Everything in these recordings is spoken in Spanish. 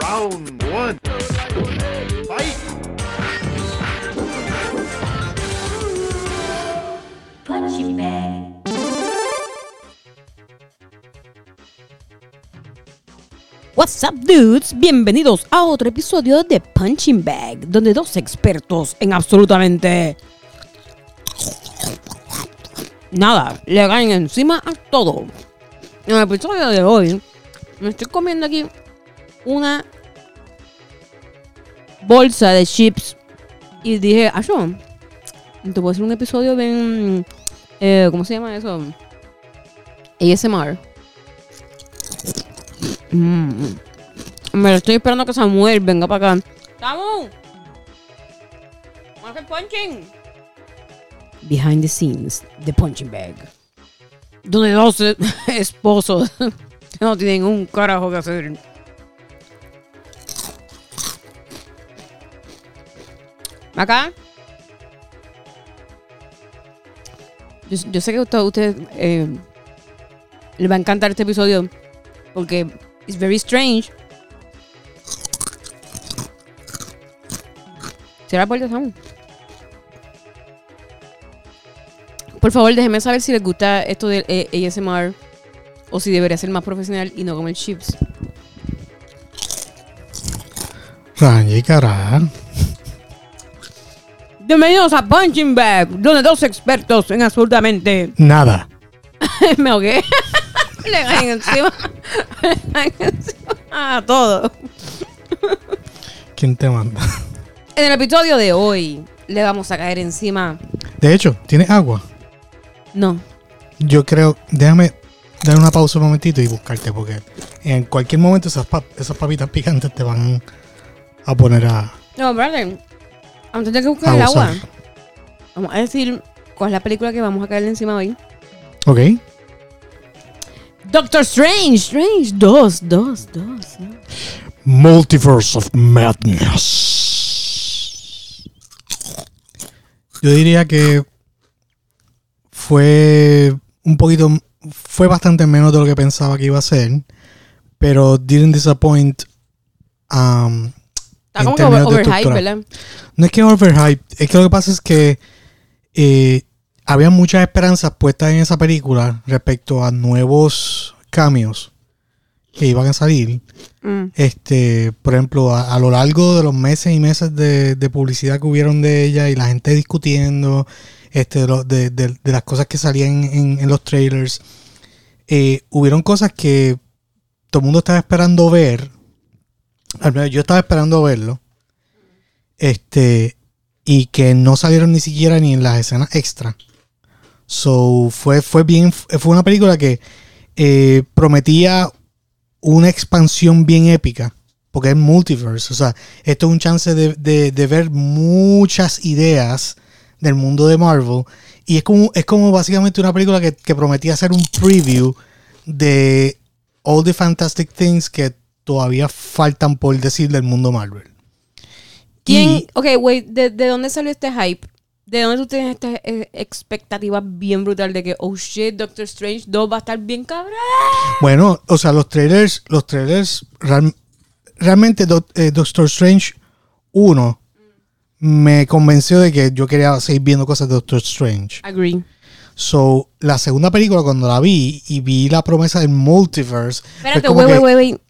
Round one. Fight! Punching bag. What's up, dudes? Bienvenidos a otro episodio de Punching Bag, donde dos expertos en absolutamente nada le caen encima a todo. En el episodio de hoy, me estoy comiendo aquí una bolsa de chips y dije, ah, yo, te puedo hacer un episodio de, eh, ¿cómo se llama eso? ASMR. Mm. Me lo estoy esperando que Samuel venga para acá. ¡Samu! ¿Vamos a hacer punching? Behind the scenes, the punching bag. Donde dos esposos no tienen un carajo que hacer. Acá. Yo, sé que a usted, usted, eh, le va a encantar este episodio porque it's very strange. Cierra la puerta. Por favor, déjenme saber si les gusta esto del ASMR o si debería ser más profesional y no comer chips. Raña y cara. Bienvenidos a Punching Bag, donde dos expertos en absolutamente. Nada. Me ahogué. Le caen encima. Le caen encima a todo. ¿Quién te manda? En el episodio de hoy le vamos a caer encima. De hecho, ¿tienes agua? No. Yo creo. Déjame dar una pausa un momentito y buscarte, porque en cualquier momento esas, pap- esas papitas picantes te van a poner a. No, brother. Antes de que buscar a el agua, vamos a decir cuál es la película que vamos a caerle encima hoy. Ok. Doctor Strange. Strange. Dos, dos, dos. ¿no? Multiverse of Madness. Yo diría que fue un poquito, fue bastante menos de lo que pensaba que iba a ser, pero didn't disappoint. um, Está en como que términos over- de overhype. ¿verdad? No es que overhype, es que lo que pasa es que eh, había muchas esperanzas puestas en esa película respecto a nuevos cambios que iban a salir. Mm. Este, por ejemplo, a, a lo largo de los meses y meses de, de publicidad que hubieron de ella y la gente discutiendo este, de, de- de- de las cosas que salían en, en los trailers, eh, hubieron cosas que todo el mundo estaba esperando ver. Yo estaba esperando verlo. Este, y que no salieron ni siquiera ni en las escenas extra. So, fue, fue bien, fue una película que eh, prometía una expansión bien épica, porque es multiverse. O sea, esto es un chance de, de- ver muchas ideas del mundo de Marvel. Y es como, es como básicamente una película que prometía hacer un preview de all the fantastic things que todavía faltan por decir del mundo Marvel. ¿Quién? Y- Ok, wait, ¿de, de dónde salió este hype? ¿De dónde tú tienes esta eh, expectativa bien brutal de que, oh shit, Doctor Strange 2 va a estar bien cabrón? Bueno, o sea, los trailers, los trailers, real- realmente eh, Doctor Strange 1 me convenció de que yo quería seguir viendo cosas de Doctor Strange. Agree. So, la segunda película cuando la vi y vi la promesa del multiverse. Espérate, wait, wait, wait.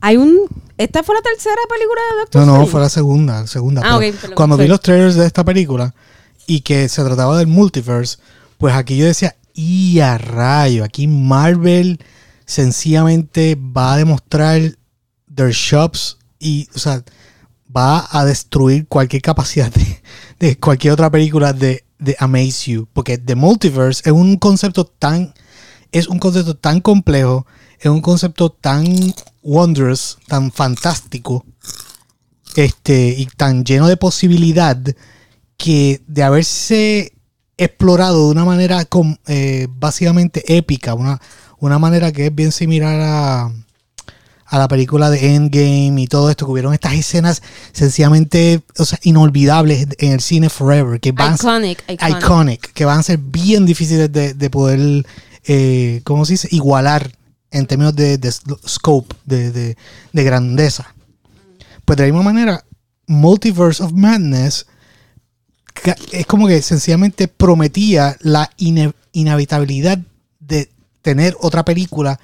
Hay un... ¿Esta fue la tercera película de Doctor No, no, Strange? fue la segunda, segunda. Ah, pero ok, perdón, cuando vi los trailers de esta película y que se trataba del multiverse, pues aquí yo decía, y a rayo, aquí Marvel sencillamente va a demostrar their shops y, o sea, va a destruir cualquier capacidad de, de cualquier otra película de, de Amaze You. Porque The Multiverse es un concepto tan, es un concepto tan complejo, es un concepto tan wondrous, tan fantástico, este, y tan lleno de posibilidad que de haberse explorado de una manera com- eh, básicamente épica, una, una manera que es bien similar a, a la película de Endgame y todo esto, que hubieron estas escenas sencillamente o sea, inolvidables en el cine forever, que van iconic. iconic, que van a ser bien difíciles de, de poder, eh, ¿cómo se dice? Igualar en términos de, scope, de, de- de grandeza. Pues de la misma manera, Multiverse of Madness es como que sencillamente prometía la ine- inevitabilidad de tener otra película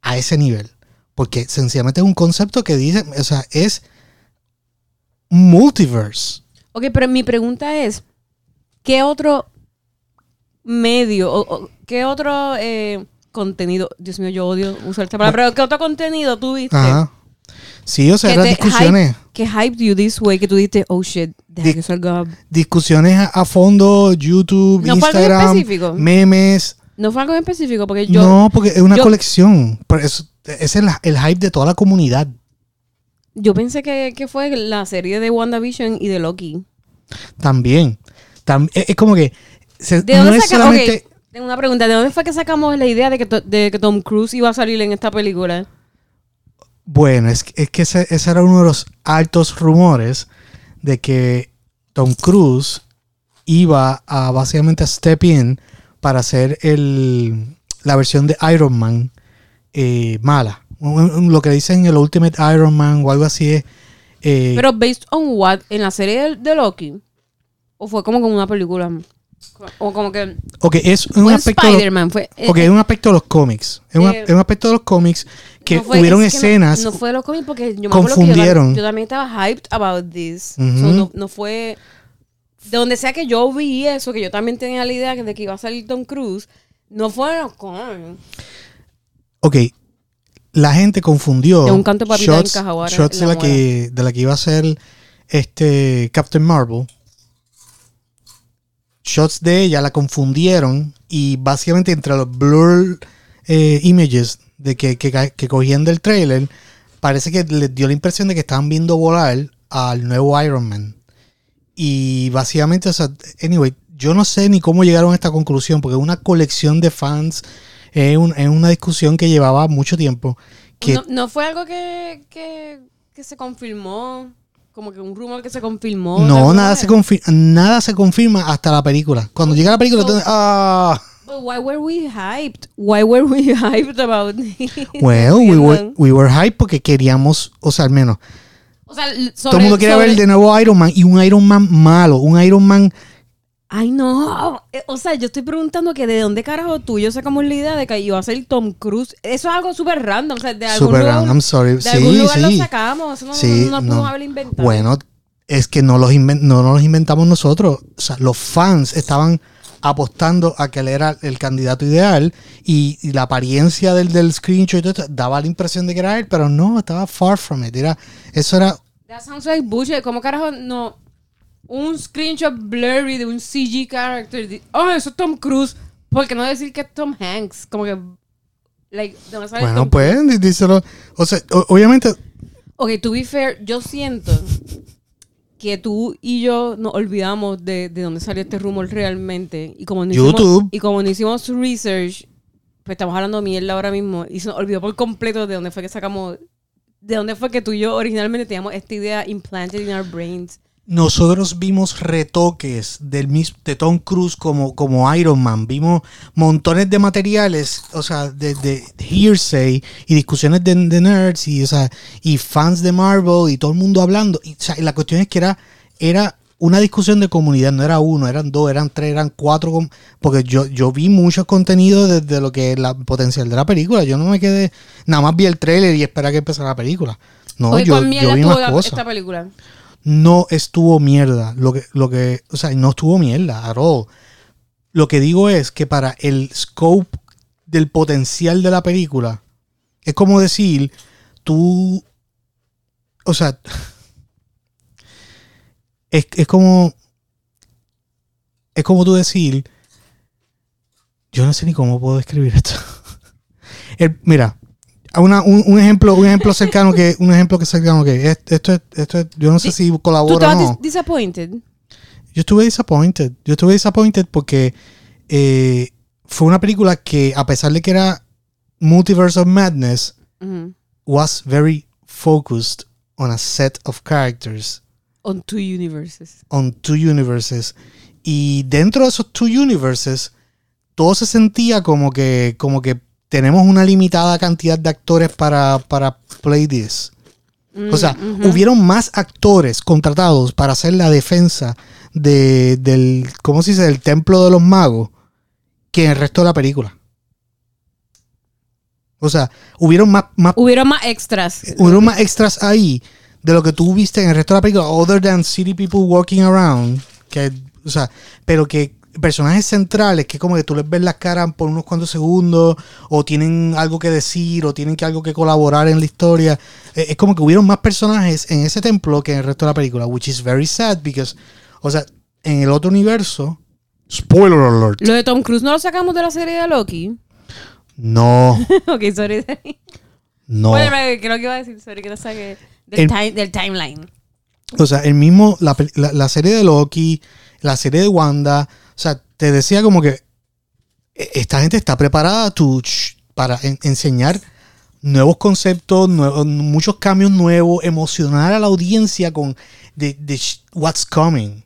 a ese nivel. Porque sencillamente es un concepto que dice, o sea, es multiverse. Ok, pero mi pregunta es, ¿qué otro medio, o qué otro eh, contenido, Dios mío, yo odio usar esta palabra, pero ¿qué otro contenido tuviste? Ajá. Sí, o sea, eran discusiones. hype- que hyped you this way, que tú dijiste, oh shit, deja Di- que salga. Discusiones a, a fondo, YouTube, ¿No fue algo Instagram, específico? memes. No fue algo en específico, porque yo, no, porque es una yo- colección. Pero ese es el, el hype de toda la comunidad. yo pensé que, que fue la serie de WandaVision y de Loki. También. Tam- es, es como que. se- ¿De no dónde es solamente. Tengo una pregunta. ¿De dónde fue que sacamos la idea de que, to- de que Tom Cruise iba a salir en esta película? Bueno, es, es que ese, ese era uno de los altos rumores de que Tom Cruise iba a básicamente a step in para hacer el, la versión de Iron Man eh, mala. Lo que dicen el Ultimate Iron Man o algo así es. eh, Pero based on what? ¿En la serie de, de Loki? ¿O fue como con una película? O como que... ok, es un en aspecto. Spider-Man. Fue, eh, ok, es un aspecto de los cómics. Es, un- Eh, es un aspecto de los cómics que no fue- hubieron es que no- escenas. No, fue de los cómics porque yo me acuerdo que yo, confundieron. yo también estaba hyped about this. So, no, no fue... De donde sea que yo vi eso, que yo también tenía la idea de que iba a salir Tom Cruise, no fue de los cómics. Ok, la gente confundió De un canto papita shots, ahora shots en de la la que de la que iba a ser este Captain Marvel. Shots de ella la confundieron y básicamente entre los blur eh, images de que, que, que cogían del trailer parece que les dio la impresión de que estaban viendo volar al nuevo Iron Man. Y básicamente, o sea, anyway, yo no sé ni cómo llegaron a esta conclusión, porque una colección de fans, es, un- es una discusión que llevaba mucho tiempo. Que, No, no fue algo que, que, que se confirmó, como que un rumor que se confirmó. no, nada se, confirma, nada se confirma hasta la película. Cuando llega la película, So- entonces, ah, But why were we hyped? Why were we hyped about this? well, we were, we were hype porque queríamos, o sea, al menos, O sea, sobre, todo el mundo quiere sobre- ver de nuevo Iron Man y un Iron Man malo, un Iron Man Ay, no. Eh, O sea, yo estoy preguntando que de dónde carajo tú yo sacamos la idea de que iba a ser Tom Cruise. Eso es algo súper random. O sea, de algún super lugar, random, I'm sorry. de sí, algún lugar lo sacamos. Eso no, Sí, no, no lo pudimos no. haber inventado. Bueno, es que no los, no los inventamos nosotros. O sea, los fans estaban apostando a que él era el candidato ideal y, y la apariencia del, del screenshot y todo esto daba la impresión de que era él, pero no, estaba far from it. Era, eso era, That sounds like bullshit. ¿Cómo carajo no? Un screenshot blurry de un CG character. de- Oh, eso es Tom Cruise. ¿Por qué no decir que es Tom Hanks? Como que. Like, ¿de dónde sale bueno, Tom pues, dí- díselo. O sea, o- obviamente, Ok, to be fair, yo siento que tú y yo nos olvidamos de, de dónde salió este rumor realmente. Y como no YouTube. Hicimos, y como no hicimos research, pues estamos hablando de mierda ahora mismo. Y se nos olvidó por completo de dónde fue que sacamos. De dónde fue que tú y yo originalmente teníamos esta idea implanted in our brains. Nosotros vimos retoques del de Tom Cruise como, como Iron Man. Vimos montones de materiales, o sea, de, de hearsay y discusiones de, de nerds y, o sea, y fans de Marvel y todo el mundo hablando. Y, o sea, y la cuestión es que era, era una discusión de comunidad, no era uno, eran dos, eran tres, eran cuatro, porque yo, yo vi muchos contenidos desde lo que es la potencial de la película. Yo no me quedé, nada más vi el trailer y esperaba que empezara la película. No, yo, ¿cuán mierda yo vi más cosas esta película? No estuvo mierda. Lo que, lo que, o sea, no estuvo mierda at all. Lo que digo es que para el scope del potencial de la película, es como decir, tú, o sea, es, es como, es como tú decir, yo no sé ni cómo puedo describir esto. Mira, una- un, un ejemplo, un ejemplo cercano que, un ejemplo que cercano que es- esto es, esto es- yo no sé si ¿Tú colabora o no. dis- disappointed? Yo estuve disappointed. Yo estuve disappointed porque eh, fue una película que, a pesar de que era Multiverse of Madness, was very focused on a set of characters, On two universes. on two universes. Y dentro de esos two universes, todo se sentía como que, como que tenemos una limitada cantidad de actores para, para play this. O sea, hubieron más actores contratados para hacer la defensa de, del, ¿cómo se dice? Del templo de los magos que en el resto de la película. O sea, hubieron más, más Hubieron más extras. hubieron más extras ahí de lo que tú viste en el resto de la película, other than city people walking around, que, o sea, pero que personajes centrales que como que tú les ves las caras por unos cuantos segundos o tienen algo que decir o tienen que algo que colaborar en la historia Eh, es como que hubieron más personajes en ese templo que en el resto de la película which is very sad because o sea en el otro universo spoiler alert Lo de Tom Cruise no lo sacamos de la serie de Loki. no ok, sorry. no Bueno, creo que iba a decir, sorry, que no saque del, El- time- del timeline. O sea, el mismo, la, la- la serie de Loki, la serie de Wanda, sea, te decía como que eh, esta gente está preparada to- para en- enseñar nuevos conceptos, nuevos- muchos cambios nuevos, emocionar a la audiencia con de, what's coming.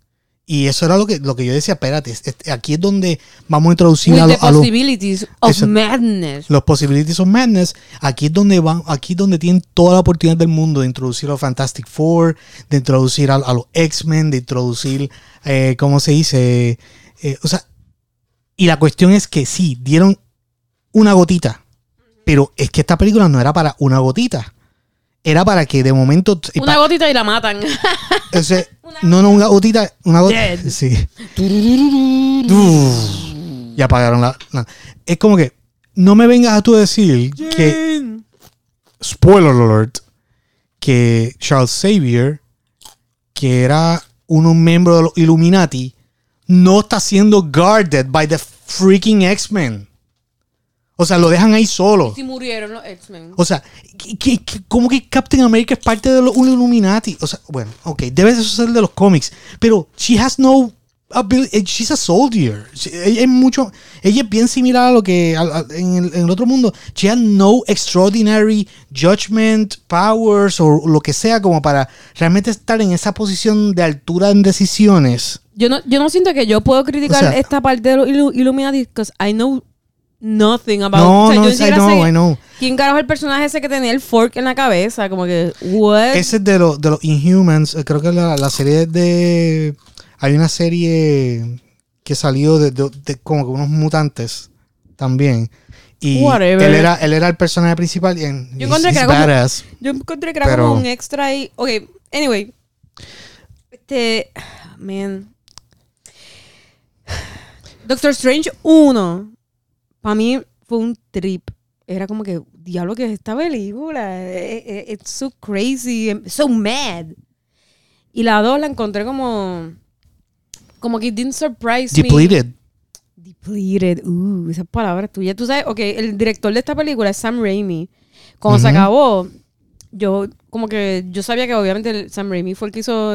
Y eso era lo que, lo que yo decía, espérate, es- es- aquí es donde vamos a introducir With a, the a los possibilities of madness. los Possibilities of Madness, aquí es donde van, aquí es donde tienen toda la oportunidad del mundo de introducir a los Fantastic Four, de introducir a, a los X-Men, de introducir, eh, ¿cómo se dice? Eh, o sea, y la cuestión es que sí, dieron una gotita, pero es que esta película no era para una gotita. Era para que de momento. y Una pa- gotita y la matan. o sea, no, no, una gotita. Una gotita. Dead. Sí. Y apagaron la, la- Es como que. No me vengas a tú decir que. Spoiler alert. Que Charles Xavier, que era un miembro de los Illuminati, no está siendo guarded by the freaking X-Men. O sea, lo dejan ahí solo. Si murieron los X-Men. O sea, ¿qué- ¿cómo que Captain America es parte de los Illuminati? O sea, bueno, ok, debe de ser de los cómics, pero she has no ability, she's a soldier. Ella es mucho, ella es bien similar a lo que a- a- en, el, en el otro mundo. She has no extraordinary judgment, powers o lo que sea como para realmente estar en esa posición de altura en decisiones. Yo no, yo no siento que yo puedo criticar O sea- esta parte de los Illu- Illuminati because I know nothing about No, o sea, no, yo I know, I know. quién carajo es el personaje ese que tenía el fork en la cabeza. Como que, what? Ese es de, los de los Inhumans. eh, Creo que la, la serie de. Hay una serie que salió de, de- de como que unos mutantes también. Y Whatever. él era, él era el personaje principal. Y en, Yo encontré que era como-. Yo encontré que era Pero- como un extra ahí. Ok, anyway. Este. Man. Doctor Strange 1. Para mí fue un trip. Era como que, diablo, que es esta película. Eh, eh, It's so crazy. I'm So mad. Y la 2 la encontré como. Como que it didn't surprise me. Depleted. Depleted. Uh, esas palabras tuyas. Tú sabes, ok, el director de esta película es Sam Raimi. Cuando se acabó, yo como que yo sabía que obviamente Sam Raimi fue el que hizo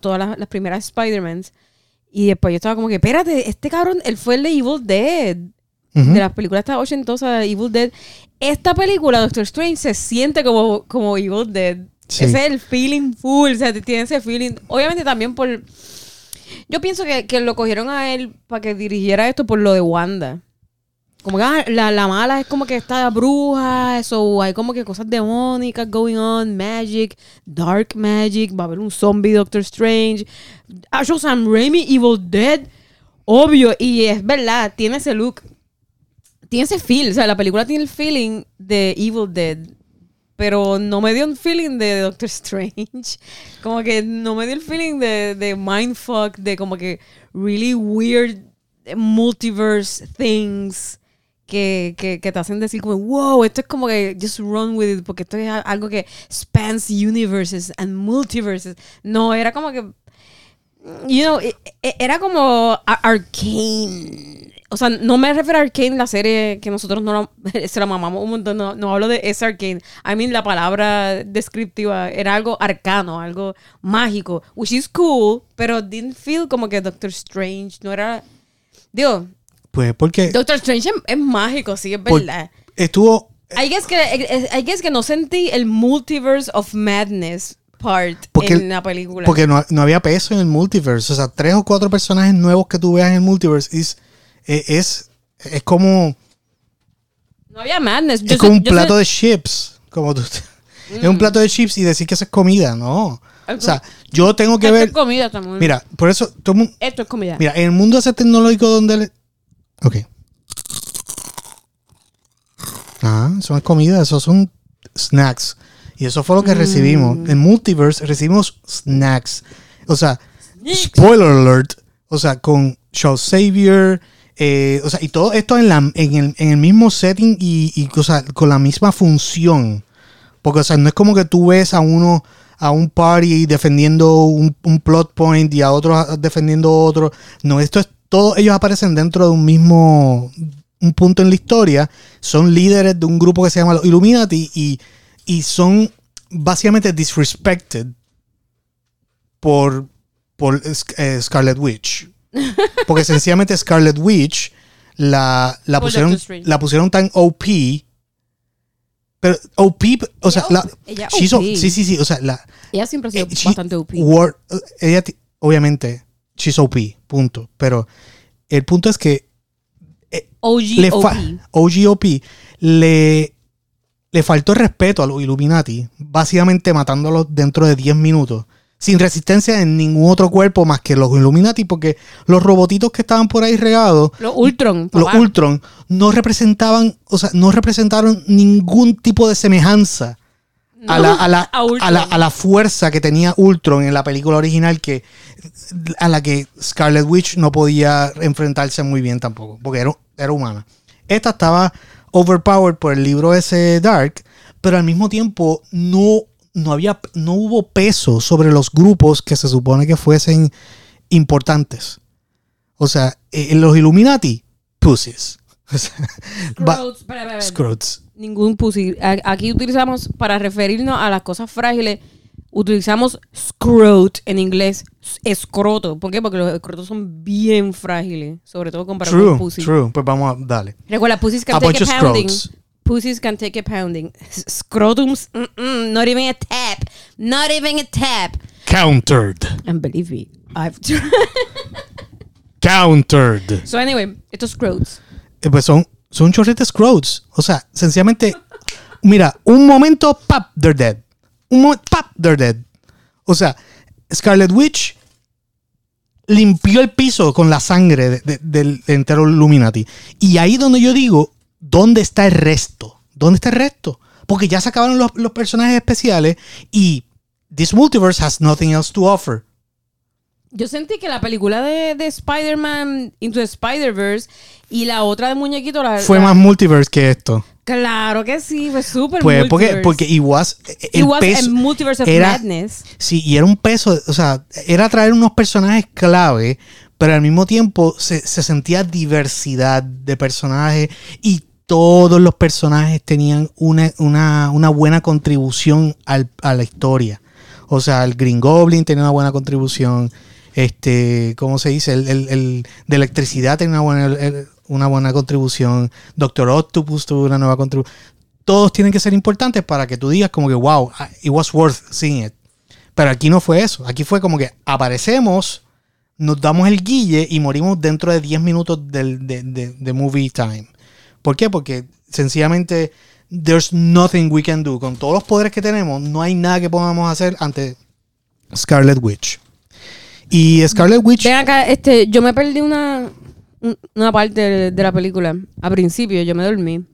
todas las, las primeras Spider-Mans. Y después yo estaba como que, espérate, este cabrón, él fue el de Evil Dead. De las películas estas ochentosas de Evil Dead. Esta película, Doctor Strange, se siente como, como Evil Dead. Sí. Ese es el feeling full. O sea, tiene ese feeling. Obviamente también por... Yo pienso que, que lo cogieron a él para que dirigiera esto por lo de Wanda. Como que ah, la, la mala es como que está bruja, eso, hay como que cosas demónicas going on, magic, dark magic, va a haber un zombie Doctor Strange. Actual Sam Raimi, Evil Dead, obvio, y es verdad, tiene ese look, tiene ese feel, o sea, la película tiene el feeling de Evil Dead, pero no me dio un feeling de Doctor Strange. Como que no me dio el feeling de, de mindfuck, de como que really weird multiverse things que, que, que te hacen decir como, wow, esto es como que just run with it, porque esto es algo que spans universes and multiverses. No, era como que, you know, e- e- era como arcane. O sea, no me refiero a Arcane, la serie que nosotros no la- se la mamamos un montón. No, no hablo de ese Arcane. I mean, la palabra descriptiva era algo arcano, algo mágico, which is cool, pero didn't feel como que Doctor Strange no era. Digo, Pues porque Doctor Strange es, mágico, sí, es verdad. estuvo. I guess, que, I guess que no sentí el multiverse of madness part Porque- en la película. Porque no, no había peso en el multiverse. O sea, tres o cuatro personajes nuevos que tú veas en el multiverse es, es, es, como, no había madness. Yo es como un plato de chips. Como tú, Es un plato de chips y decir que eso es comida, no. O sea, yo tengo que Esto ver. es comida, Samuel. Mira, por eso. todo Esto es comida. Mira, en el mundo ese tecnológico donde. Ok. Ah, eso no es comida, eso son snacks. Y eso fue lo que recibimos. En Multiverse recibimos snacks. O sea, spoiler alert. O sea, con Charles Xavier. eh, o sea, y todo esto en, la, en, el, en el mismo setting y, y o sea, con la misma función. Porque, o sea, no es como que tú ves a uno, a un party defendiendo un, un plot point y a otros defendiendo otro. No, esto es todo, ellos aparecen dentro de un mismo, un punto en la historia. Son líderes de un grupo que se llama los Illuminati y, y son básicamente disrespected por, por eh, Scarlet Witch. Porque sencillamente Scarlet Witch la, la, pusieron, la pusieron tan OP. Pero OP, o sea, la, Ella OP. sí, sí, sí, o sea, la, Ella siempre ha sido eh, she- bastante OP. eh, ella, obviamente, she's OP, punto. Pero el punto es que OG le OP. fa- OGOP le, le faltó el respeto a los Illuminati, básicamente matándolos dentro de 10 minutos, sin resistencia en ningún otro cuerpo más que los Illuminati, porque los robotitos que estaban por ahí regados, Los Ultron. los. Ultron, no representaban, o sea, no representaron ningún tipo de semejanza a, la, a, la, a la- a la fuerza que tenía Ultron en la película original que a la que Scarlet Witch no podía enfrentarse muy bien tampoco, porque era, era humana. Esta estaba overpowered por el libro ese Dark, pero al mismo tiempo no, no había no hubo peso sobre los grupos que se supone que fuesen importantes. O sea, eh, los Illuminati, pussies. Scroats. Scroats. Ningún pussy. Aquí utilizamos, para referirnos a las cosas frágiles, utilizamos scrot en inglés. Escroto. ¿Por qué? Porque los escrotos son bien frágiles. Sobre todo comparado True, con pussy. true. Pues vamos a darle. Recuerda, pussies can A take a pounding. scrotes. Pussies can take a pounding. Scrotums, mm-mm, not even a tap. Not even a tap. Countered. And believe me, I've Countered. So anyway, estos scrotes. Eh, Pues son, son chorretes Scroats. O sea, sencillamente, mira, un momento, pap, they're dead. Un momento, pap, they're dead. O sea, Scarlet Witch limpió el piso con la sangre de- de- del entero Illuminati. Y ahí donde yo digo, ¿dónde está el resto? ¿Dónde está el resto? Porque ya se acabaron los personajes especiales y this multiverse has nothing else to offer. Yo sentí que la película de, de Spider-Man Into the Spider-Verse y la otra de muñequito la, Fue la- más multiverse que esto. Claro que sí, fue súper Pues porque, multiverse. porque it was, el It was peso a multiverse of era- madness. Sí, y era un peso, o sea, era traer unos personajes clave, pero al mismo tiempo se, se sentía diversidad de personajes y todos los personajes tenían una, una, una buena contribución al- a la historia. O sea, el Green Goblin tenía una buena contribución. Este, ¿cómo se dice? El, el- de electricidad tenía una buena, una buena contribución. Doctor Octopus tuvo una nueva contribución. Todos tienen que ser importantes para que tú digas como que, wow, it was worth seeing it. Pero aquí no fue eso. Aquí fue como que aparecemos, nos damos el guille y morimos dentro de 10 minutos del, de, de- de movie time. ¿Por qué? Porque sencillamente there's nothing we can do. Con todos los poderes que tenemos, no hay nada que podamos hacer ante Scarlet Witch. Y Scarlet Witch... Ven acá, este, yo me perdí una, un- una parte de, de la película. A principio yo me dormí.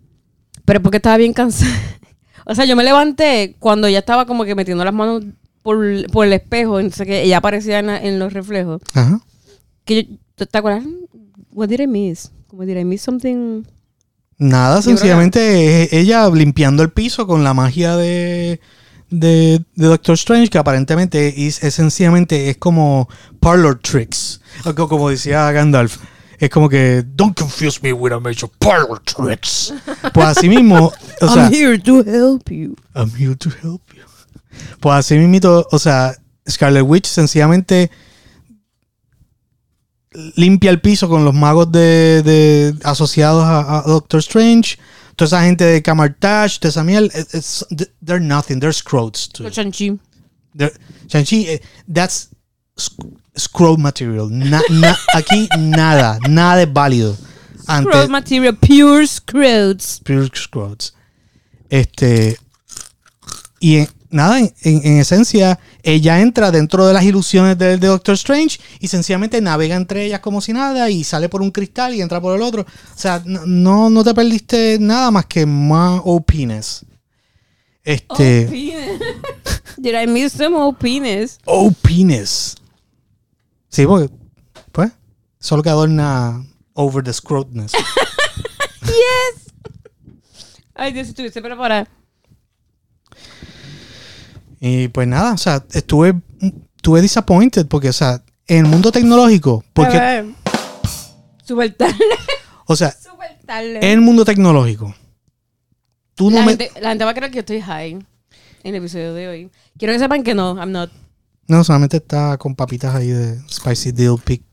Pero porque estaba bien cansada. o sea, yo me levanté cuando ya estaba como que metiendo las manos por, por el espejo. Entonces que ella aparecía en, en los reflejos. Ajá. Que yo, ¿te, te acuerdas? What did I miss? Como did I miss something? Nada, sencillamente es ella limpiando el piso con la magia de, de, de Doctor Strange, que aparentemente es, es sencillamente es como parlor tricks. Como decía Gandalf. Es como que, don't confuse me with a major parlor tricks. Pues así mismo, o sea, I'm here to help you. I'm here to help you. Pues así mismo, o sea, Scarlet Witch sencillamente limpia el piso con los magos de, de- asociados a, a Doctor Strange. Toda esa gente de Camartage, toda esa miel, it- it's- they're nothing, they're scrotes. too. They're- Shang-Chi, eh, that's sc- scrote material. Na- na- aquí nada, nada es válido. Ante, Scroll material, pure scrotes. Pure Scroats. Este. y en- nada, en, en- en esencia, ella entra dentro de las ilusiones de, de Doctor Strange y sencillamente navega entre ellas como si nada y sale por un cristal y entra por el otro. O sea, no, no, no te perdiste nada más que más opines. Este. Opines. Did I miss some opines? Opines. Sí, porque, pues, solo que adorna over the scrotness. Yes. Ay, Dios, si estuviese preparada. Y pues nada, o sea, estuve, estuve disappointed porque, o sea, en el mundo tecnológico, porque, A ver. Súper tarde. o sea, tarde. en el mundo tecnológico, tú no la, me... gente, la gente va a creer que yo estoy high en el episodio de hoy. Quiero que sepan que no, I'm not. No, solamente está con papitas ahí de spicy dill pic-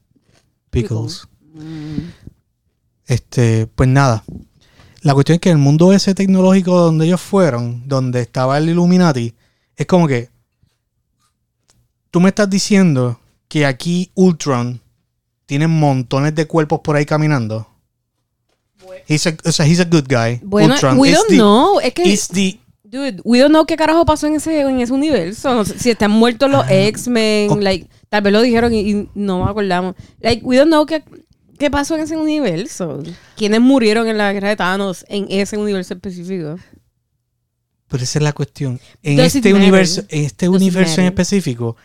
pickles. Mm. Este, pues nada. La cuestión es que el mundo ese tecnológico donde ellos fueron, donde estaba el Illuminati, es como que tú me estás diciendo que aquí Ultron tiene montones de cuerpos por ahí caminando. He's a, o sea, he's a good guy. Bueno, Ultron we don't know. Es que, the- dude, we don't know qué carajo pasó en ese, en ese universo. No sé si están muertos los X-Men, ok. like, tal vez lo dijeron y, y no nos acordamos. Like, we don't know qué, qué pasó en ese universo. ¿Quiénes murieron en la guerra de Thanos en ese universo específico? Pero esa es la cuestión. En Does este universo, en este Does universo en específico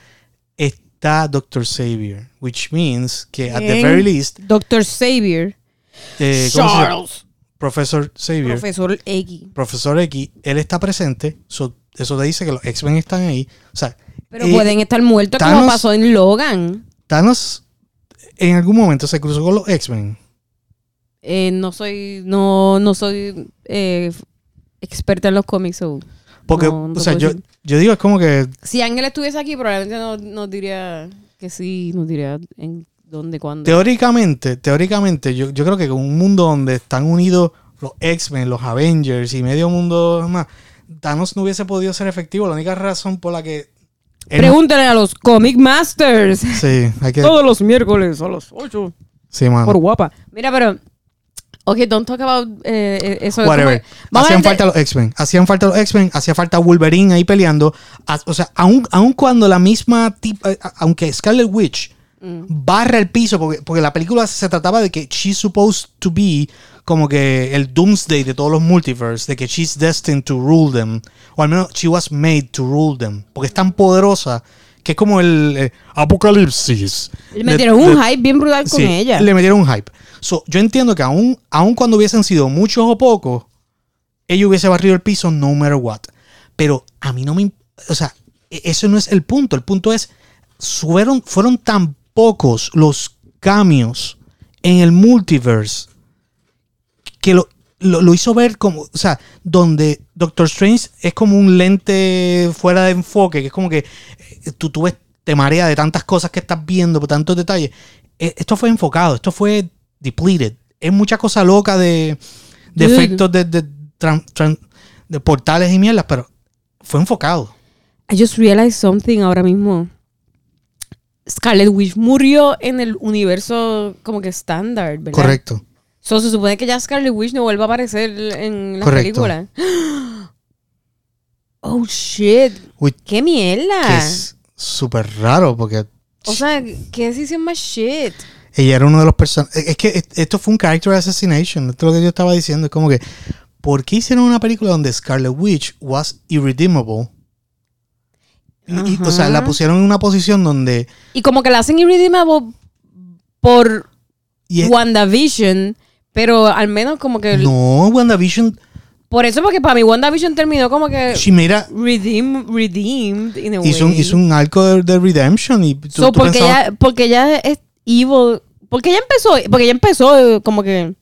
está Doctor Xavier, which means que at the very least, Doctor Xavier. eh. Charles. Professor Xavier, Profesor X. Profesor X, él está presente. so- eso te dice que los X-Men están ahí. O sea, Pero eh, pueden estar muertos como pasó en Logan. Thanos en algún momento se cruzó con los X-Men. Eh, no soy, no, no soy eh, experta en los cómics. so- Porque, No, no o sea, yo, yo digo, es como que Si Ángel estuviese aquí, probablemente no- nos diría que sí, nos diría en dónde, cuándo. teóricamente, teóricamente, yo, yo creo que con un mundo donde están unidos los X-Men, los Avengers y medio mundo más, Thanos no hubiese podido ser efectivo. La única razón por la que. Pregúntale a los Comic Masters. Sí, hay que. Todos los miércoles a las 8. Sí, mano. Por guapa. Mira, pero. Ok, don't talk about eh, eh, eso. Es Whatever. Hacían falta los X-Men. Hacían falta los X-Men. Hacía falta Wolverine ahí peleando. As- O sea, aun, aun cuando la misma tipa, eh, aunque Scarlet Witch Mm. barra el piso, porque, porque la película se trataba de que she's supposed to be como que el doomsday de todos los multiverse, de que she's destined to rule them, o al menos she was made to rule them, porque es tan poderosa que es como el eh, apocalipsis. Le metieron De- un de- hype bien brutal con Sí, ella. Le metieron un hype. Yo entiendo que aún, aún cuando hubiesen sido muchos o pocos, ella hubiese barrido el piso no matter what. Pero a mí no me... O sea, e- eso no es el punto. El punto es, fueron, fueron tan pocos los cambios en el multiverse que lo, lo, hizo ver como, o sea, donde Doctor Strange es como un lente fuera de enfoque, que es como que eh, tú, tú te marea de tantas cosas que estás viendo, por tantos detalles. Eh, Esto fue enfocado, esto fue depleted. Es mucha cosa loca de, efectos de, de, tran- tran- de portales y mierdas, pero fue enfocado. I just realized something ahora mismo. Scarlet Witch murió en el universo como que estándar, ¿verdad? Correcto. So, se supone que ya Scarlet Witch no vuelva a aparecer en la Correcto. película. Oh shit. Uy, ¡Qué mierda! que es súper raro porque O sea, ¿qué decisión más shit? Ella era uno de los personajes. Es que est- esto fue un character assassination. Esto es lo que yo estaba diciendo. Es como que, ¿por qué hicieron una película donde Scarlet Witch was irredeemable? Y- y, o sea, la pusieron en una posición donde. Y como que la hacen irredeemable por y es- WandaVision, pero al menos como que... no, WandaVision. Por eso, porque para mí WandaVision terminó como que She made a- redeem, redeemed in a way. hizo, un, hizo un arco de, de redemption. Y tú, So, tú porque, pensabas- ella, porque ella es evil. Porque ella empezó, porque ella empezó eh, como que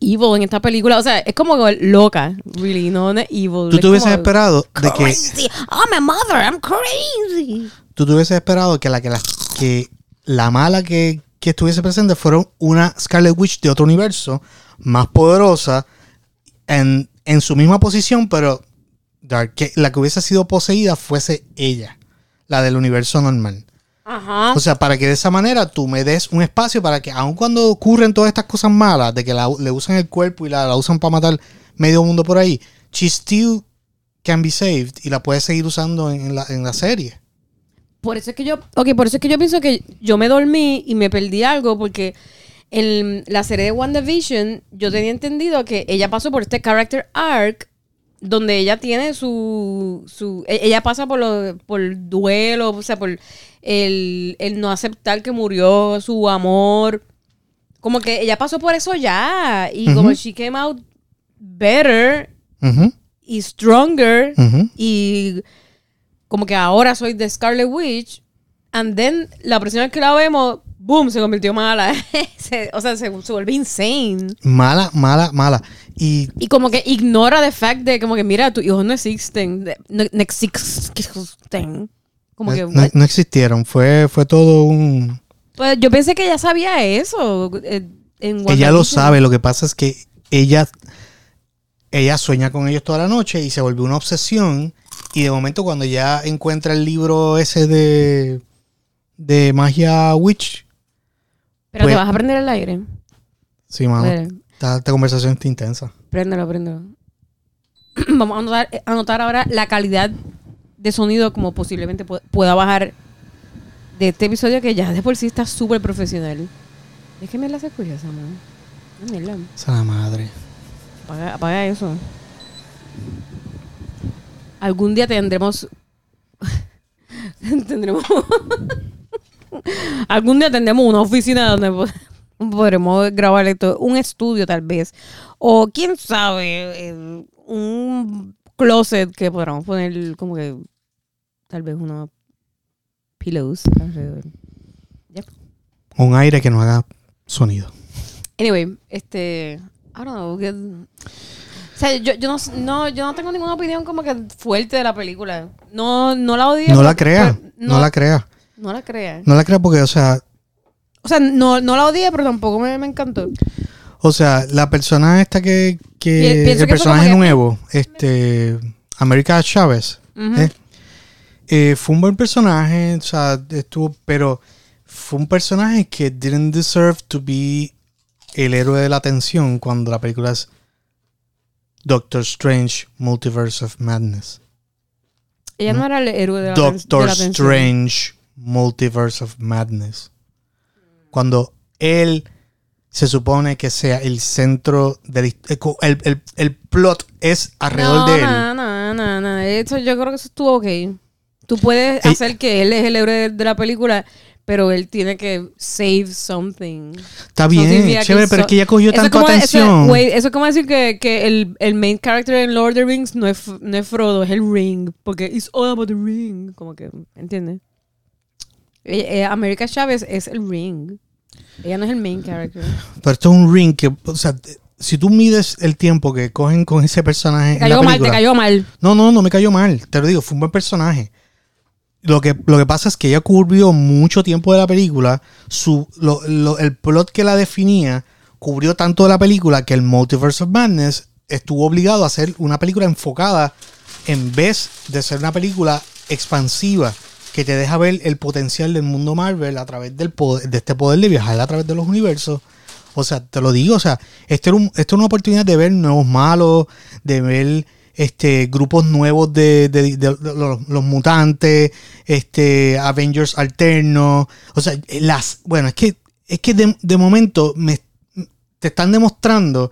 evil en esta película. O sea, es como loca, really, no, no es evil. tú te hubieses esperado de que. Crazy. I'm a mother, I'm crazy. Tú te hubieses esperado que la, que la, que la mala que, que estuviese presente fuera una Scarlet Witch de otro universo, más poderosa, en, en su misma posición, pero Dark, que la que hubiese sido poseída fuese ella, la del universo normal. Ajá. O sea, para que de esa manera tú me des un espacio para que, aun cuando ocurren todas estas cosas malas, de que la- le usan el cuerpo y la, la usan para matar medio mundo por ahí, she still can be saved y la puedes seguir usando en, en la, en la serie. Por eso es que yo, ok, por eso es que yo pienso que yo me dormí y me perdí algo porque en la serie de WandaVision yo tenía entendido que ella pasó por este character arc donde ella tiene su, su e- ella pasa por lo, por duelo, o sea, por el, el no aceptar que murió su amor. Como que ella pasó por eso ya y como she came out better y stronger y como que ahora soy de Scarlet Witch and then la próxima vez que la vemos boom se convirtió mala Se- o sea se, se vuelve insane Mala, mala, mala. Y y como que ignora the fact de como que mira tus hijos no existen de- no, no existen como que no, no existieron. Fue, fue todo un... pues yo pensé que ella sabía eso eh, en Ella lo sabe, lo que pasa es que ella, ella sueña con ellos toda la noche y se volvió una obsesión. Y de momento cuando ya encuentra el libro ese de, de Magia Witch, pero pues- te vas a prender el aire sí, mano, esta, esta conversación está intensa. Préndelo, préndelo. Vamos a anotar, a anotar ahora la calidad de sonido como posiblemente pu- pueda bajar de este episodio que ya de por sí está súper profesional. Es que me la hace curiosa, man. La madre. Apaga, apaga eso. Algún día tendremos... tendremos... Algún día tendremos una oficina donde po- podremos grabar esto. Un estudio tal vez. O quién sabe, eh, un closet que podamos poner como que tal vez unos pillows alrededor. Un aire que no haga sonido. Anyway, este. I don't know. que- o sea, yo, yo, no, no, yo no tengo ninguna opinión como que fuerte de la película. No, no la odio. No la crea, pero no, la crea. No la crea. No la crea porque, o sea, O sea, no, no la odié, pero tampoco me, me encantó. o sea, la persona esta que, que el personaje que- nuevo, este, América Chávez. ¿eh? Eh, fue un buen personaje, o sea, estuvo, pero fue un personaje que didn't deserve to be el héroe de la atención cuando la película es Doctor Strange Multiverse of Madness. Ella no era el héroe de la, de Doctor la atención. Strange Multiverse of Madness. Cuando él se supone que sea el centro del el, el, el plot es alrededor no, de él. No, no, no, no. Eso, yo creo que eso estuvo ok. Tú puedes Ey. hacer que él es el héroe de, de la película, pero él tiene que save something. Está bien, chévere, pero so- es que ella cogió tanta eso- atención. Eso, es como decir que, que el, el main character en Lord of the Rings no es, no es Frodo, es el Ring. Porque it's all about the ring. Como que, ¿entiendes? Eh, eh, America Chávez es el Ring. Ella no es el main character. Pero esto es un ring que, o sea, si tú mides el tiempo que cogen con ese personaje Te en la cayó mal, te cayó mal. No, no, no me cayó mal. Te lo digo, fue un buen personaje. Lo que, lo que pasa es que ella cubrió mucho tiempo de la película. Su, lo- lo- el plot que la definía cubrió tanto de la película que el Multiverse of Madness estuvo obligado a hacer una película enfocada en vez de ser una película expansiva que te deja ver el potencial del mundo Marvel a través del poder, de este poder de viajar a través de los universos. O sea, te lo digo, o sea, esto era, un- esto es una oportunidad de ver nuevos malos, de ver este grupos nuevos de, de- los, mutantes, este Avengers alternos. O sea, las. Bueno, es que, es que de, momento me, te están demostrando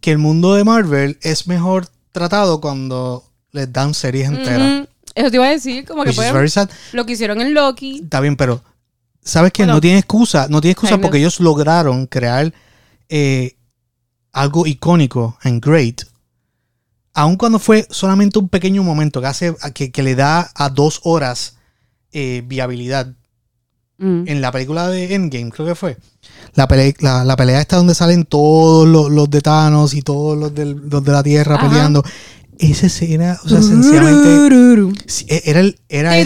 que el mundo de Marvel es mejor tratado cuando les dan series enteras. Eso te iba a decir, como que Which is fue very sad. lo que hicieron en Loki. Está bien, pero sabes que Bueno, no tiene excusa, no tiene excusa porque ellos lograron crear eh, algo icónico en Great, aun cuando fue solamente un pequeño momento que hace que, que le da a dos horas eh, viabilidad. Mm. En la película de Endgame, creo que fue. La pelea, la, la pelea esta donde salen todos los, los de Thanos y todos los, del- los de la Tierra Ajá. peleando. Esa escena, o sea, sencillamente. e, Era el. Era el-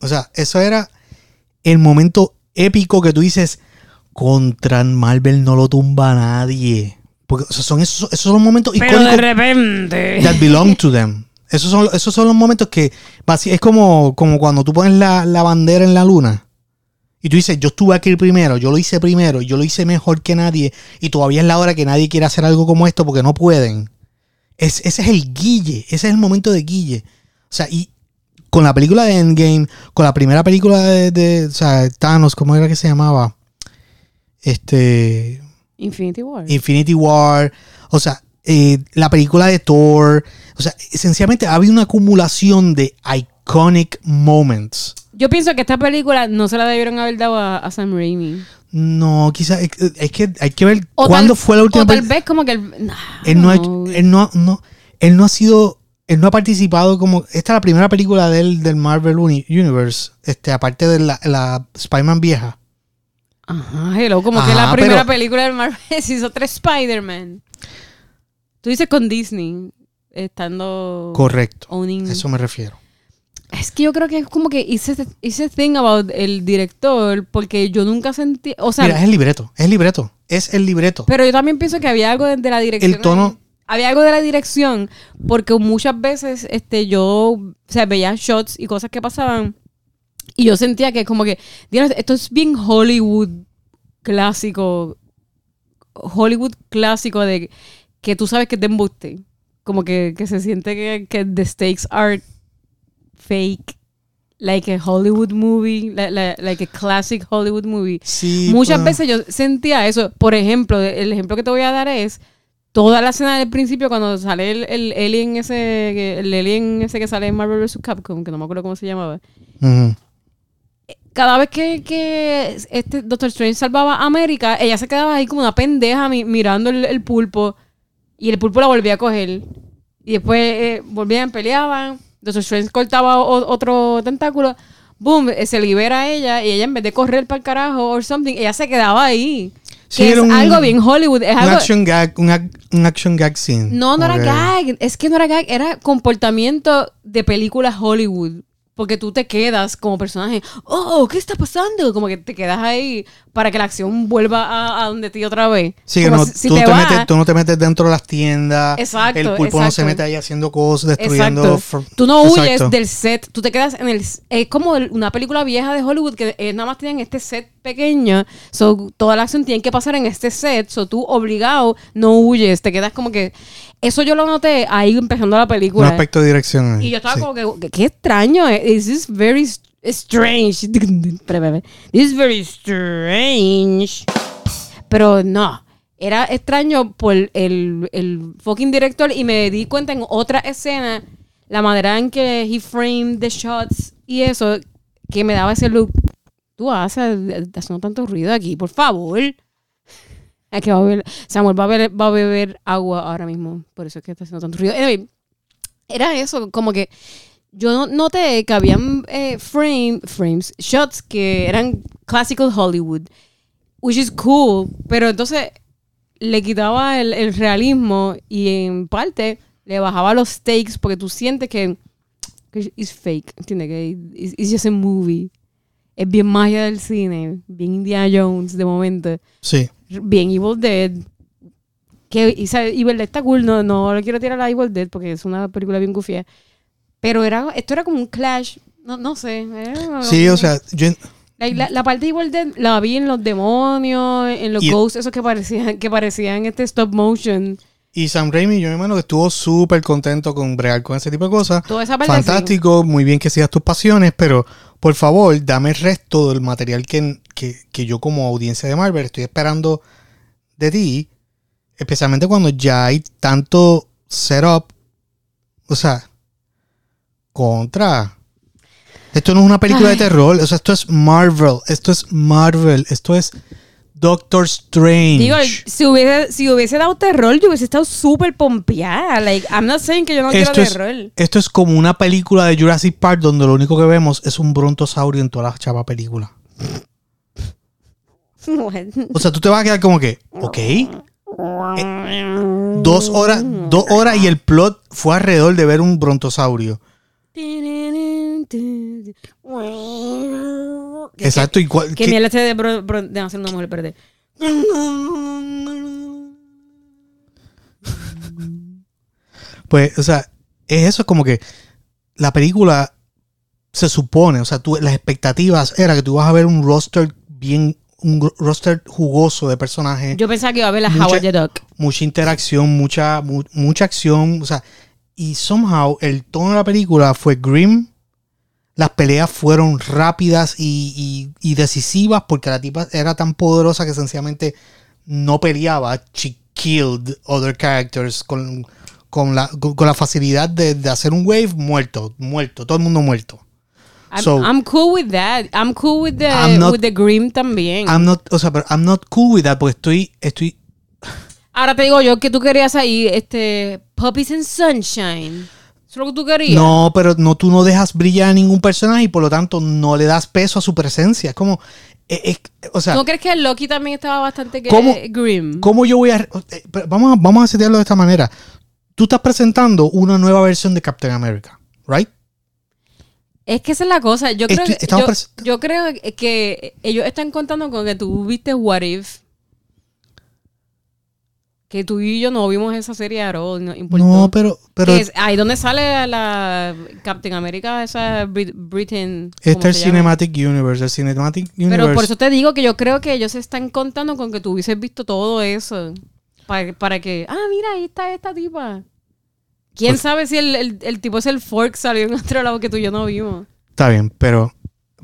o sea, eso era el momento épico que tú dices, contra Marvel no lo tumba nadie. Porque o sea, son esos, esos son los momentos Pero de repente. that belong to them. Esos son, esos son los momentos que es como, como cuando tú pones la, la bandera en la luna. Y tú dices, yo estuve aquí primero, yo lo hice primero, yo lo hice mejor que nadie, y todavía es la hora que nadie quiere hacer algo como esto porque no pueden. Es, ese es el guille, ese es el momento de guille. O sea, y con la película de Endgame, con la primera película de, de, o sea, Thanos, ¿cómo era que se llamaba? Este, Infinity War. Infinity War, o sea, eh, la película de Thor, o sea, esencialmente ha habido una acumulación de iconic moments. Yo pienso que esta película no se la debieron haber dado a, a Sam Raimi. No, quizás es, es que hay que ver O cuándo tal- fue la última O tal vez como que el, Él no, ha, él no, no- él no ha sido, él no ha participado como, esta es la primera película de él del Marvel Uni- Universe, este, aparte de la, la Spider-Man vieja. Ajá, hello, como que Ajá, la primera pero- película del Marvel se hizo tres Spider-Man. Tú dices con Disney, estando Correcto, owning. a eso me refiero. Es que yo creo que es como que hice hice thing about el director, porque yo nunca sentí, o sea, Mira, es el libreto, es el libreto, es el libreto. pero yo también pienso que había algo de, de la dirección. El tono- Había algo de la dirección, porque muchas veces este, yo o sea, veía shots y cosas que pasaban, y yo sentía que como que, esto es bien Hollywood clásico, Hollywood clásico de que tú sabes que te embuste. Como que, que se siente que, que the stakes are fake. Like a Hollywood movie, li- li- like a classic Hollywood movie. Sí, Muchas pues, veces yo sentía eso. Por ejemplo, el ejemplo que te voy a dar es toda la escena del principio cuando sale el, el alien ese, que- el alien ese que sale en Marvel vs. Capcom, que no me acuerdo cómo se llamaba. Cada vez que, que este Doctor Strange salvaba a América, ella se quedaba ahí como una pendeja mi- mirando el, el pulpo y el pulpo la volvía a coger. Y después eh, volvían, peleaban. Doctor Strange cortaba o- otro tentáculo. Boom, se libera a ella y ella en vez de correr para el carajo o something, ella se quedaba ahí. Sí, que era es un- algo bien Hollywood. Es Un algo, action gag, un, ac- un action gag scene. no, no era gag. Es que no era gag. Era comportamiento de películas Hollywood. Porque tú te quedas como personaje. Oh, ¿qué está pasando? Como que te quedas ahí para que la acción vuelva a, a donde ti otra vez. Sí, Como no, si- si tú, te te vas- metes, tú no te metes dentro de las tiendas. Exacto, El pulpo no se mete ahí haciendo cosas, destruyendo. Tú no huyes Exacto. del set, tú te quedas en el... Es como una película vieja de Hollywood que eh, nada más tienen este set pequeño, so, toda la acción tiene que pasar en este set, so tú obligado no huyes, te quedas como que... Eso yo lo noté ahí empezando la Un película. aspecto de dirección. Y yo estaba sí. como que, qué extraño, eh, this is very strange. This is very strange. Pero no, era extraño por el, el fucking director y me di cuenta en otra escena, la manera en que he framed the shots y eso, que me daba ese look. Tú haces haciendo tanto ruido aquí, por favor. Es que va a beber, Samuel va a beber, agua ahora mismo, por eso es que está haciendo tanto ruido. Anyway, era eso, como que yo no- noté que habían eh, frame, frames, shots que eran classical Hollywood, which is cool, pero entonces le quitaba el, realismo y en parte le bajaba los stakes porque tú sientes que, que es fake, ¿entiendes? Que it's, it's just a movie. Es bien magia del cine, bien Indiana Jones de momento, Sí. bien Evil Dead. Que y, Evil Dead está cool, no, no le quiero tirar a Evil Dead porque es una película bien gufia. Pero era, esto era como un clash, no, no sé. era Sí, o sea, yo, la, la- la parte de Evil Dead la vi en los demonios, en los Y- ghosts, esos que parecían, que parecían este stop motion. y Sam Raimi, yo me imagino que estuvo súper contento con bregar con ese tipo de cosas. Toda esa parte Fantástico, muy bien que sigas tus pasiones, pero por favor, dame el resto del material que, que, que yo como audiencia de Marvel estoy esperando de ti, especialmente cuando ya hay tanto setup, o sea, contra. Esto no es una película de terror, o sea, esto es Marvel, esto es Marvel, esto es Doctor Strange. Digo, si hubiese, si hubiese dado terror, yo hubiese estado súper pompeada. Like, I'm not saying que yo no esto, quiero es, terror. esto es como una película de Jurassic Park donde lo único que vemos es un brontosaurio en toda la chava película. O sea, tú te vas a quedar como que, ok. Eh, dos horas, dos horas y el plot fue alrededor de ver un brontosaurio. Exacto. ¿Y cuál- Que mierda este de, bro- de hacer una mujer perder. Pues, o sea, es eso, es como que la película se supone, o sea, tú, las expectativas era que tú vas a ver un roster bien, un roster jugoso de personajes, Yo pensaba que iba a ver la Mucha- Howard the Duck. mucha interacción, mucha, mu- mucha acción, o sea, y somehow el tono de la película fue grim. Las peleas fueron rápidas y, y- y decisivas porque la tipa era tan poderosa que sencillamente no peleaba. She killed other characters con, con, la, con, la facilidad de, de hacer un wave muerto, muerto, todo el mundo muerto. I'm, So- I'm cool with that. I'm cool with the, I'm not- with the Grim también. I'm not, o sea, pero I'm not cool with that porque estoy, estoy, Ahora te digo yo que tú querías ahí, este, Puppies and Sunshine. ¿Eso es lo que tú querías? No, pero no, tú no dejas brillar a ningún personaje y por lo tanto no le das peso a su presencia. Es como, es- es- o sea, ¿No crees que Loki también estaba bastante ¿Cómo- grim? ¿cómo yo voy a... eh, Vamos a, vamos a setearlo de esta manera. Tú estás presentando una nueva versión de Captain America, ¿right? Es que esa es la cosa. Yo creo, Estoy- que, estamos yo, pres- yo creo que ellos están contando con que tú viste What If. Que tú y yo no vimos esa serie all, no importó. No, pero... pero es ahí donde sale la Captain America, esa Brit- Britain. este ¿cómo es el? Cinematic Universe. El Cinematic Universe... Pero por eso te digo que yo creo que ellos se están contando con que tú hubieses visto todo eso. Para, para que, ah, mira, ahí está esta tipa. ¿Quién Pues- sabe si el, el- el tipo es el Fork salió en otro lado que tú y yo no vimos? Está bien, pero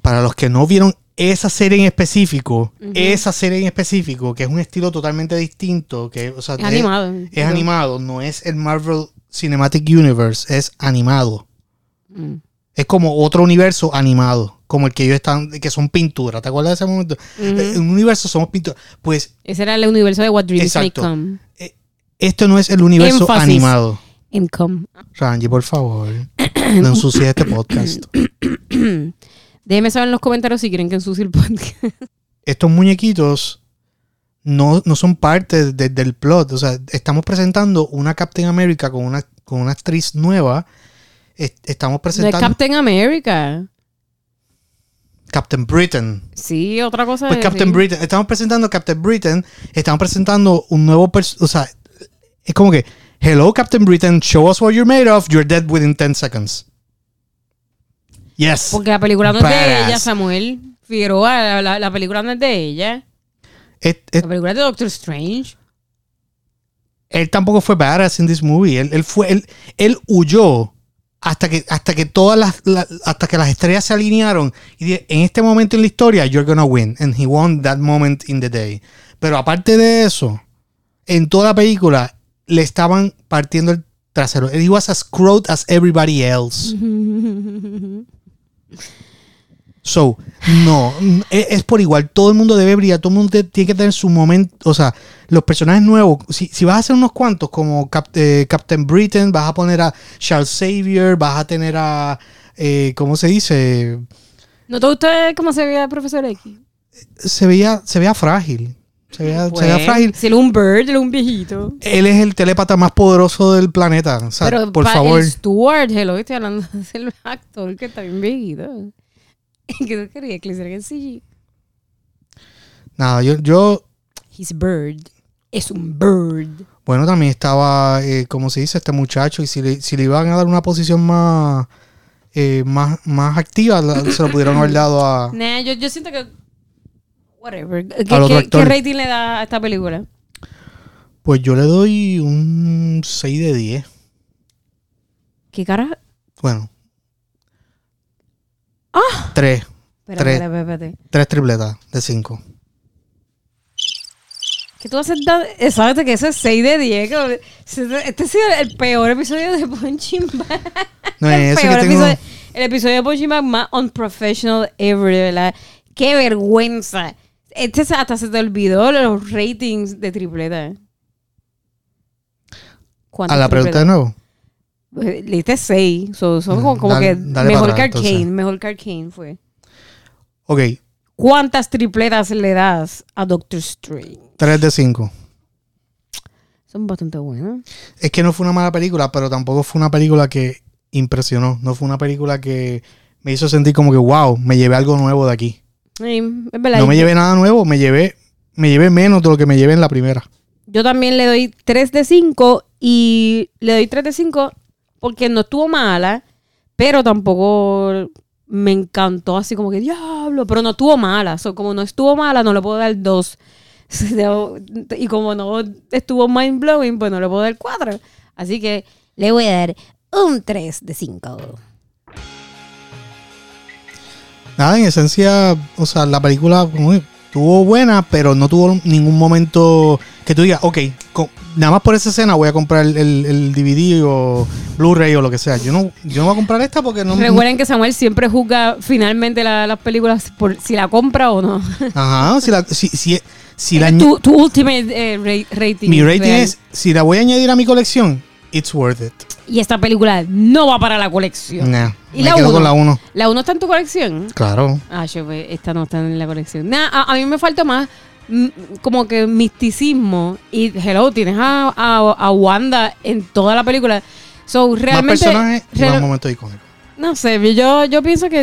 para los que no vieron esa serie en específico, esa serie en específico, que es un estilo totalmente distinto, que o sea, Es animado. es animado, no es el Marvel Cinematic Universe, es animado. Mm. Es como otro universo animado, como el que ellos están, que son pinturas. ¿Te acuerdas de ese momento? En un universo somos pinturas. Pues Ese era el universo de What Dreams May Exacto. Come. esto no es el universo Énfasis. animado. Income. Ranji, por favor, no ensucies este podcast. Déjenme saber en los comentarios si quieren que ensucie el podcast. Estos muñequitos no, no son parte de- del plot. O sea, estamos presentando una Captain America con una, con una actriz nueva. Es- estamos No es presentando Captain America. Captain Britain. Sí, otra cosa. Pues Captain. Britain, estamos presentando Captain Britain, estamos presentando un nuevo o sea, es como que, hello Captain Britain, show us what you're made of, you're dead within 10 seconds. Yes. Porque la película no es de Badass. ella, Samuel. Figueroa, la, la- la película no es de ella. La película es de Doctor Strange. él tampoco fue badass in this movie, él, él fue, él, él huyó hasta que, hasta que todas las, la- hasta que las estrellas se alinearon y dije, en este momento en la historia, you're gonna win, and he won that moment in the day. Pero aparte de eso, en toda la película le estaban partiendo el trasero. He was as screwed as everybody else. So, no, n- e- es por igual. Todo el mundo debe brillar, todo el mundo te- tiene que tener su momento. O sea, los personajes nuevos, si, si vas a hacer unos cuantos, como Cap- eh, Captain Britain, vas a poner a Charles Xavier, vas a tener a. eh, ¿Cómo se dice? ¿No te gusta cómo se veía el profesor X? Se veía, se veía frágil. Se veía, se veía frágil. Si él es un bird, él es un viejito. Él es el telépata más poderoso del planeta. O sea, Pero por favor. el Stuart, hello, estoy hablando del actor que está bien viejito. ¿Qué tú querías que le hicieran el CG? Nada, yo, yo He's bird. Es un bird. Bueno, también estaba, eh, como se dice, este muchacho, y si le, si le iban a dar una posición más, eh, más, más activa, se lo pudieron haber dado a... Nah, yo, yo siento que. Whatever. ¿Qué, qué- qué rating le da a esta película? Pues yo le doy un 6 de 10. ¿Qué cara? Bueno. Tres. Espera, Tres. espérate. Tres tripletas de 5. ¿Qué tú haces? ¿Sabes que eso es 6 de 10? que- Este ha sido el peor episodio de Punching Bag. No el es eso peor que tengo... episodio. El episodio de Punching Bag más unprofessional ever, verdad. ¡Qué vergüenza! Este hasta se te olvidó los ratings de tripleta. ¿Cuántas A la pregunta de nuevo. Le diste 6. son Mm, como, como dale- que dale mejor que Arcane. entonces. Mejor que Arcane fue. Ok, ¿Cuántas tripletas le das a Doctor Strange? 3 de 5. Son bastante buenas. Es que no fue una mala película, pero tampoco fue una película que impresionó. No fue una película que me hizo sentir como que, wow, me llevé algo nuevo de aquí. Sí, es verdad. No me llevé nada nuevo, me llevé, me llevé menos de lo que me llevé en la primera. Yo también le doy 3 de 5 y le doy 3 de 5 porque no estuvo mala, pero tampoco me encantó así como que diablo, pero no estuvo mala. So, como no estuvo mala, no le puedo dar dos. Y como no estuvo mind blowing, pues no le puedo dar cuatro. Así que le voy a dar un 3 de 5. Nada, en esencia, o sea, la película como estuvo buena, pero no tuvo ningún momento que tú digas, ok, nada más por esa escena voy a comprar el, el DVD o Blu-ray o lo que sea. Yo no, yo no voy a comprar esta porque no... Recuerden que Samuel siempre juzga finalmente la- las películas por si la compra o no. Ajá, si la, si, si, si la tu, tu ultimate eh, ra- rating. mi rating real. es, si la voy a añadir a mi colección, it's worth it. Y esta película no va para la colección. Nah, ¿Y me la quedo uno? con la 1. ¿La 1 está en tu colección? Claro. Ah, yo, pues, esta no está en la colección. Nah, a, a mí me falta más mm, como que misticismo. Y hello, tienes a, a, a Wanda en toda la película. So, Más realmente. personajes y más momentos icónicos. no sé, yo, yo pienso que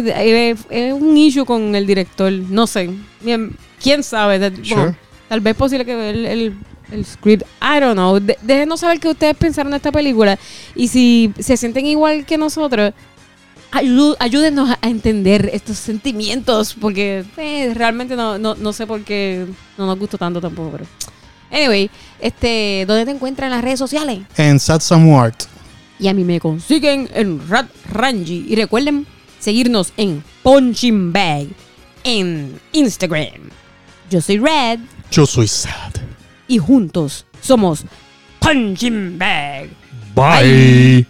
es, es un issue con el director. No sé. Bien, ¿Quién sabe? De- bueno, Sure. tal vez posible que el, el, el script, I don't know. De- déjenos saber qué ustedes pensaron de esta película. Y si se sienten igual que nosotros, ayúdenos a, entender estos sentimientos. Porque eh, realmente no, no, no sé por qué no nos gustó tanto tampoco. Pero. Anyway, este, ¿dónde te encuentras en las redes sociales? En Satsam Art. Y a mí me consiguen en Rat Ranji. Y recuerden seguirnos en Punching Bag en Instagram. Yo soy Red Yo soy sad. Y juntos somos Punching Bag. Bye.